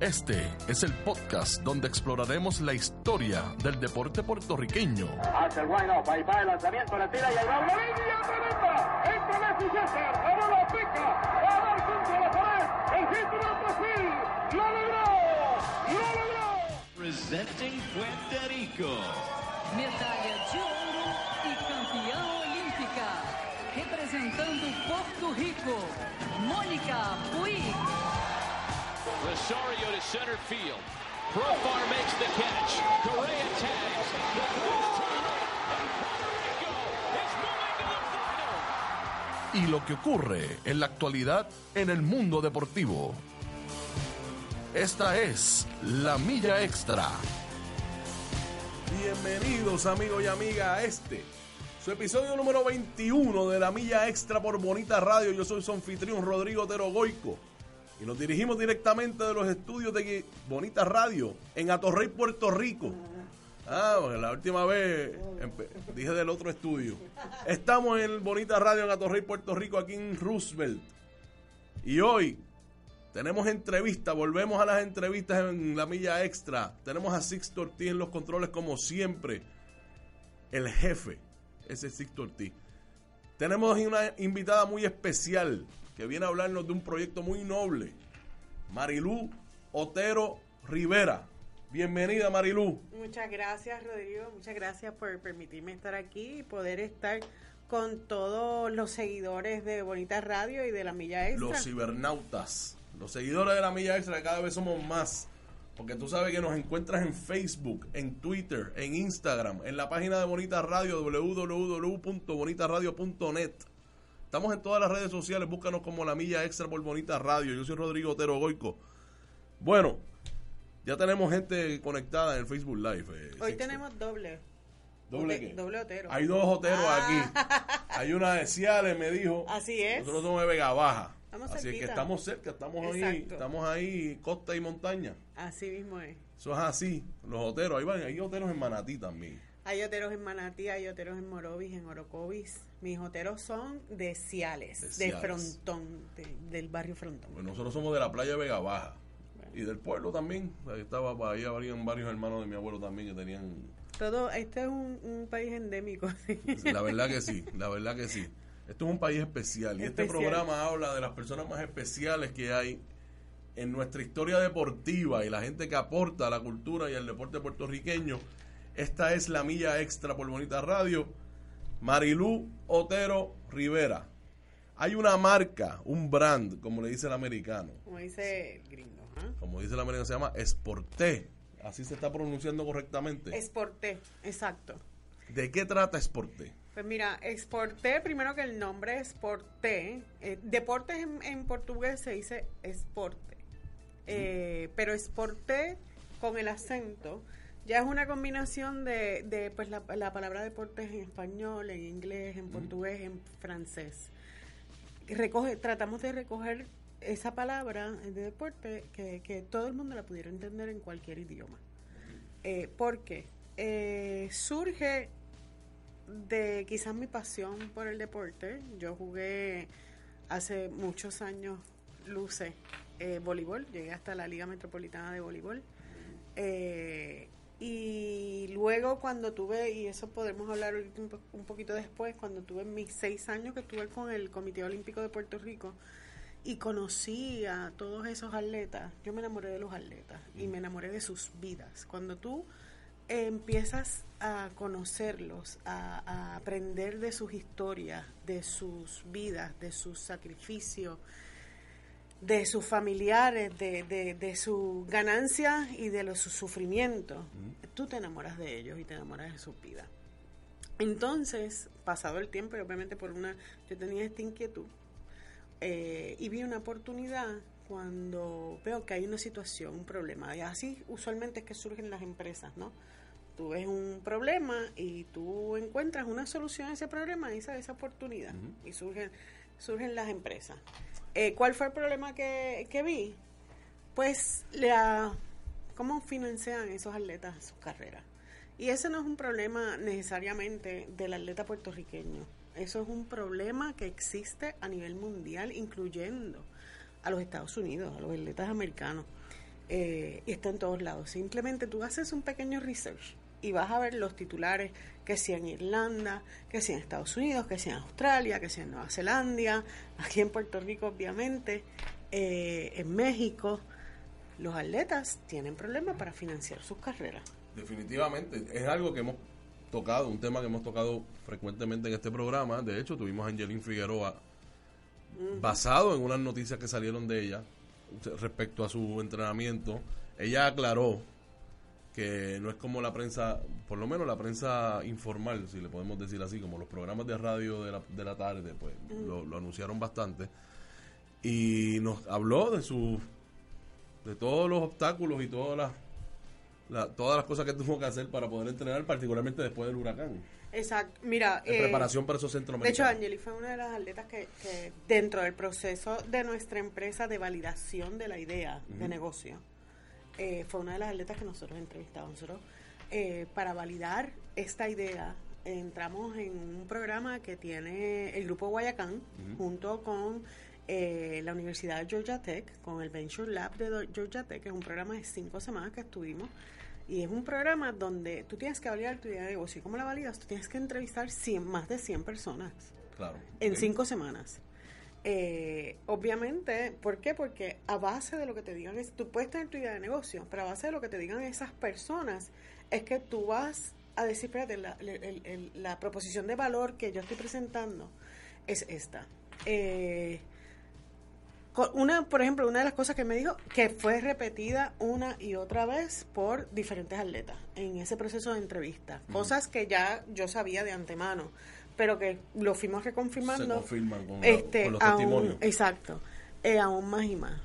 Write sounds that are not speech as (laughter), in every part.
Este es el podcast donde exploraremos la historia del deporte puertorriqueño. Hace el wine off, ahí va el lanzamiento, la tira y el doble línea tremenda. Entra Messi César, la bola pica, va a dar contra la pared. El título de Brasil, lo logró, lo logró. Presenting Puerto Rico. Medalha de ouro e campeã olímpica. Representando Porto Rico, Mônica Puig. Rosario to center field. Profar makes the catch. Correa tags. The clock is turning. And Puerto Rico is moving to the final. Y lo que ocurre en la actualidad en el mundo deportivo. Esta es la milla extra. Bienvenidos amigos y amigas a este, su episodio número 21 de la Milla Extra por Bonita Radio. Yo soy su anfitrión Rodrigo Otero Goico y nos dirigimos directamente de los estudios de Bonita Radio en Atorrey, Puerto Rico. Ah, porque la última vez dije del otro estudio. Estamos en Bonita Radio en Atorrey, Puerto Rico, aquí en Roosevelt. Y hoy tenemos entrevista, volvemos a las entrevistas en la milla extra. Tenemos a Sixto Ortiz en los controles como siempre. El jefe, ese es Sixto Ortiz. Tenemos una invitada muy especial que viene a hablarnos de un proyecto muy noble. Marilú Otero Rivera. Bienvenida Marilú. Muchas gracias, Rodrigo. Muchas gracias por permitirme estar aquí y poder estar con todos los seguidores de Bonita Radio y de la Milla Extra. Los cibernautas. Los seguidores de la milla extra que cada vez somos más. Porque tú sabes que nos encuentras en Facebook, en Twitter, en Instagram, en la página de Bonita Radio, www.bonitaradio.net. Estamos en todas las redes sociales, búscanos como la milla extra por Bonita Radio. Yo soy Rodrigo Otero Goico. Bueno, ya tenemos gente conectada en el Facebook Live. eh, Hoy tenemos doble. ¿Doble qué? doble Otero. Hay dos oteros Ah. aquí. Hay una de Ciales, me dijo. Así es. Nosotros somos de Vega Baja. Estamos Así es que cerquita. estamos cerca, estamos ahí, estamos ahí costa y montaña. Así mismo es. Eso es así. Los hoteros, ahí van, hay hoteros en Manatí también. Hay oteros en Manatí, hay oteros en Morovis, en Orocovis. Mis oteros son de Ciales, De. Frontón, de- del barrio Frontón. Pues nosotros somos de la playa Vega Baja. Y del pueblo también. Ahí estaba, ahí habrían varios hermanos de mi abuelo también que tenían. Todo, este es un, un país endémico. (laughs) La verdad que sí, la verdad que sí. Esto es un país especial y este programa habla de las personas más especiales que hay en nuestra historia deportiva y la gente que aporta a la cultura y al deporte puertorriqueño. Esta es la milla extra por Bonita Radio. Marilú Otero Rivera. Hay una marca, un brand, como le dice el americano. Como dice el gringo. ¿ah? Como dice el americano, se llama Sporté. Así se está pronunciando correctamente. Exporté, exacto. ¿De qué trata Sporté? Pues mira, exporté, primero que el nombre exporté. Eh, deportes en, en portugués se dice esporte. Eh, pero exporté con el acento ya es una combinación de, de pues la, la palabra deportes en español, en inglés, en portugués, en francés. Recoge, tratamos de recoger esa palabra de deporte que, que todo el mundo la pudiera entender en cualquier idioma. Eh, ¿Por qué? Eh, surge de quizás mi pasión por el deporte. Yo jugué hace muchos años, luce, eh, voleibol. Llegué hasta la Liga Metropolitana de Voleibol. Eh, y luego cuando tuve, y eso podemos hablar un, po- un poquito después, cuando tuve mis seis años que estuve con el Comité Olímpico de Puerto Rico y conocí a todos esos atletas, yo me enamoré de los atletas y me enamoré de sus vidas. Cuando tú empiezas a conocerlos, a aprender de sus historias, de sus vidas, de sus sacrificios, de sus familiares, de, de, de sus ganancias y de los, sus sufrimientos, tú te enamoras de ellos y te enamoras de sus vidas. Entonces, pasado el tiempo, y obviamente por una, yo tenía esta inquietud, eh, y vi una oportunidad cuando veo que hay una situación, un problema, y así usualmente es que surgen las empresas, ¿no? tú ves un problema y tú encuentras una solución a ese problema y esa, esa oportunidad. Y surgen, surgen las empresas. Eh, ¿Cuál fue el problema que, que vi? Pues la cómo financian esos atletas sus carreras. Y ese no es un problema necesariamente del atleta puertorriqueño. Eso es un problema que existe a nivel mundial, incluyendo a los Estados Unidos, a los atletas americanos. Eh, y está en todos lados. Simplemente tú haces un pequeño research y vas a ver los titulares que sea en Irlanda, que sea en Estados Unidos, que sea en Australia, que sea en Nueva Zelanda, aquí en Puerto Rico obviamente, eh, en México. Los atletas tienen problemas para financiar sus carreras. Definitivamente, es algo que hemos tocado, un tema que hemos tocado frecuentemente en este programa. De hecho, tuvimos a Angelín Figueroa basado en unas noticias que salieron de ella respecto a su entrenamiento. Ella aclaró que no es como la prensa, por lo menos la prensa informal, si le podemos decir así, como los programas de radio de la, de la tarde, pues lo, lo anunciaron bastante. Y nos habló de su de todos los obstáculos y todas las la- todas las cosas que tuvo que hacer para poder entrenar, particularmente después del huracán. Exacto. Mira, En eh, preparación para esos De hecho. Angeli fue una de las atletas que, que dentro del proceso de nuestra empresa de validación de la idea de negocio, eh, fue una de las atletas que nosotros entrevistamos. Nosotros, eh, para validar esta idea, entramos en un programa que tiene el Grupo Guayacán, junto con eh, la Universidad de Georgia Tech, con el Venture Lab de Georgia Tech, que es un programa de cinco semanas que estuvimos. Y es un programa donde tú tienes que validar tu idea de negocio. ¿Y cómo la validas? Tú tienes que entrevistar 100, más de 100 personas Claro. en cinco semanas. Eh, obviamente, ¿por qué? Porque a base de lo que te digan, es, tú puedes tener tu idea de negocio, pero a base de lo que te digan esas personas, es que tú vas a decir, espérate, la, el- el- el- la proposición de valor que yo estoy presentando es esta. Eh, una, por ejemplo, una de las cosas que me dijo que fue repetida una y otra vez por diferentes atletas en ese proceso de entrevista. Cosas que ya yo sabía de antemano, pero que lo fuimos reconfirmando. Se confirman con, la- este, con los aún- testimonios. exacto. eh, aún más y más.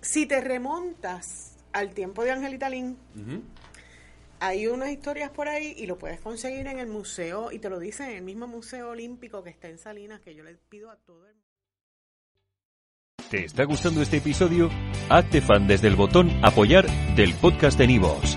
Si te remontas al tiempo de Angelita Lin, Ujú. hay unas historias por ahí y lo puedes conseguir en el museo, y te lo dicen en el mismo Museo Olímpico que está en Salinas, que yo le pido a todo el ¿Te está gustando este episodio? Hazte fan desde el botón Apoyar del podcast de Nivos.